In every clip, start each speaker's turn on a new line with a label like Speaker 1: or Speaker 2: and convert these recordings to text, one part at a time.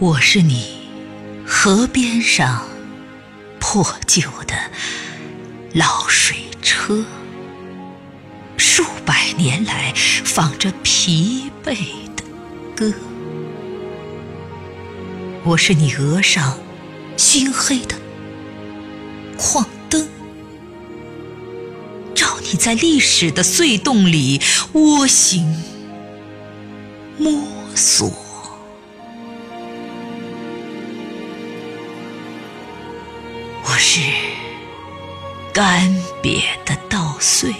Speaker 1: 我是你河边上破旧的老水车，数百年来放着疲惫的歌。我是你额上熏黑的矿灯，照你在历史的隧洞里蜗行摸索。我是干瘪的稻穗，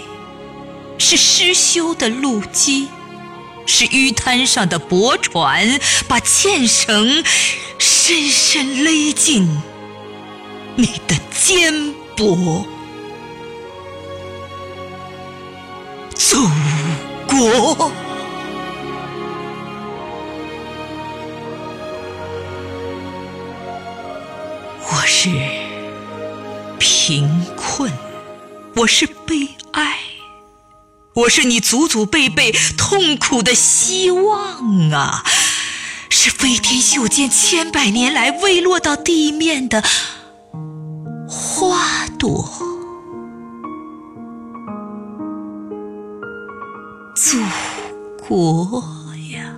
Speaker 1: 是失修的路基，是淤滩上的驳船，把纤绳深深勒进你的肩膊。祖国，我是。贫困，我是悲哀，我是你祖祖辈辈痛苦的希望啊！是飞天袖间千百年来未落到地面的花朵，祖国呀！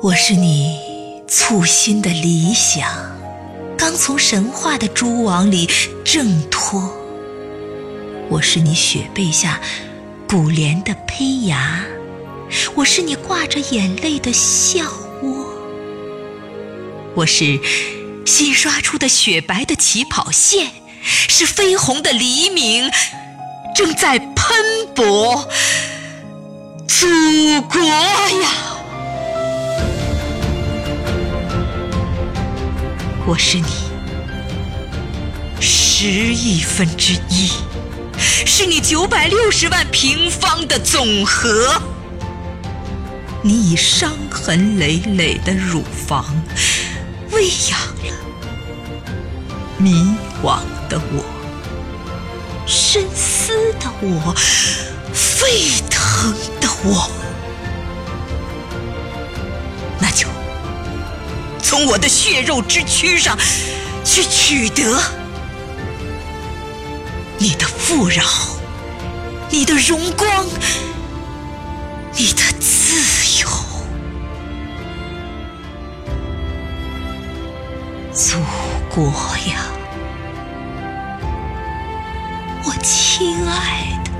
Speaker 1: 我是你。簇新的理想，刚从神话的蛛网里挣脱。我是你雪被下古莲的胚芽，我是你挂着眼泪的笑窝。我是新刷出的雪白的起跑线，是绯红的黎明正在喷薄。祖国呀！我是你十亿分之一，是你九百六十万平方的总和。你以伤痕累累的乳房喂养了迷惘的我、深思的我、沸腾的我。那就从我的血肉之躯上去取得你的富饶你的荣光你的自由。祖国呀我亲爱的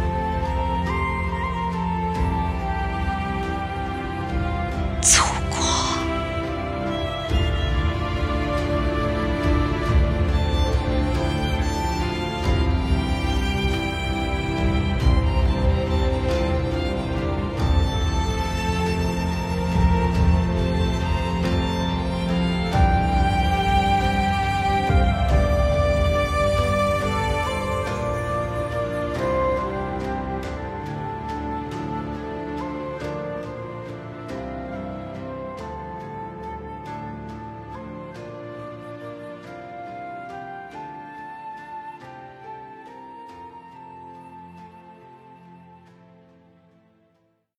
Speaker 1: 祖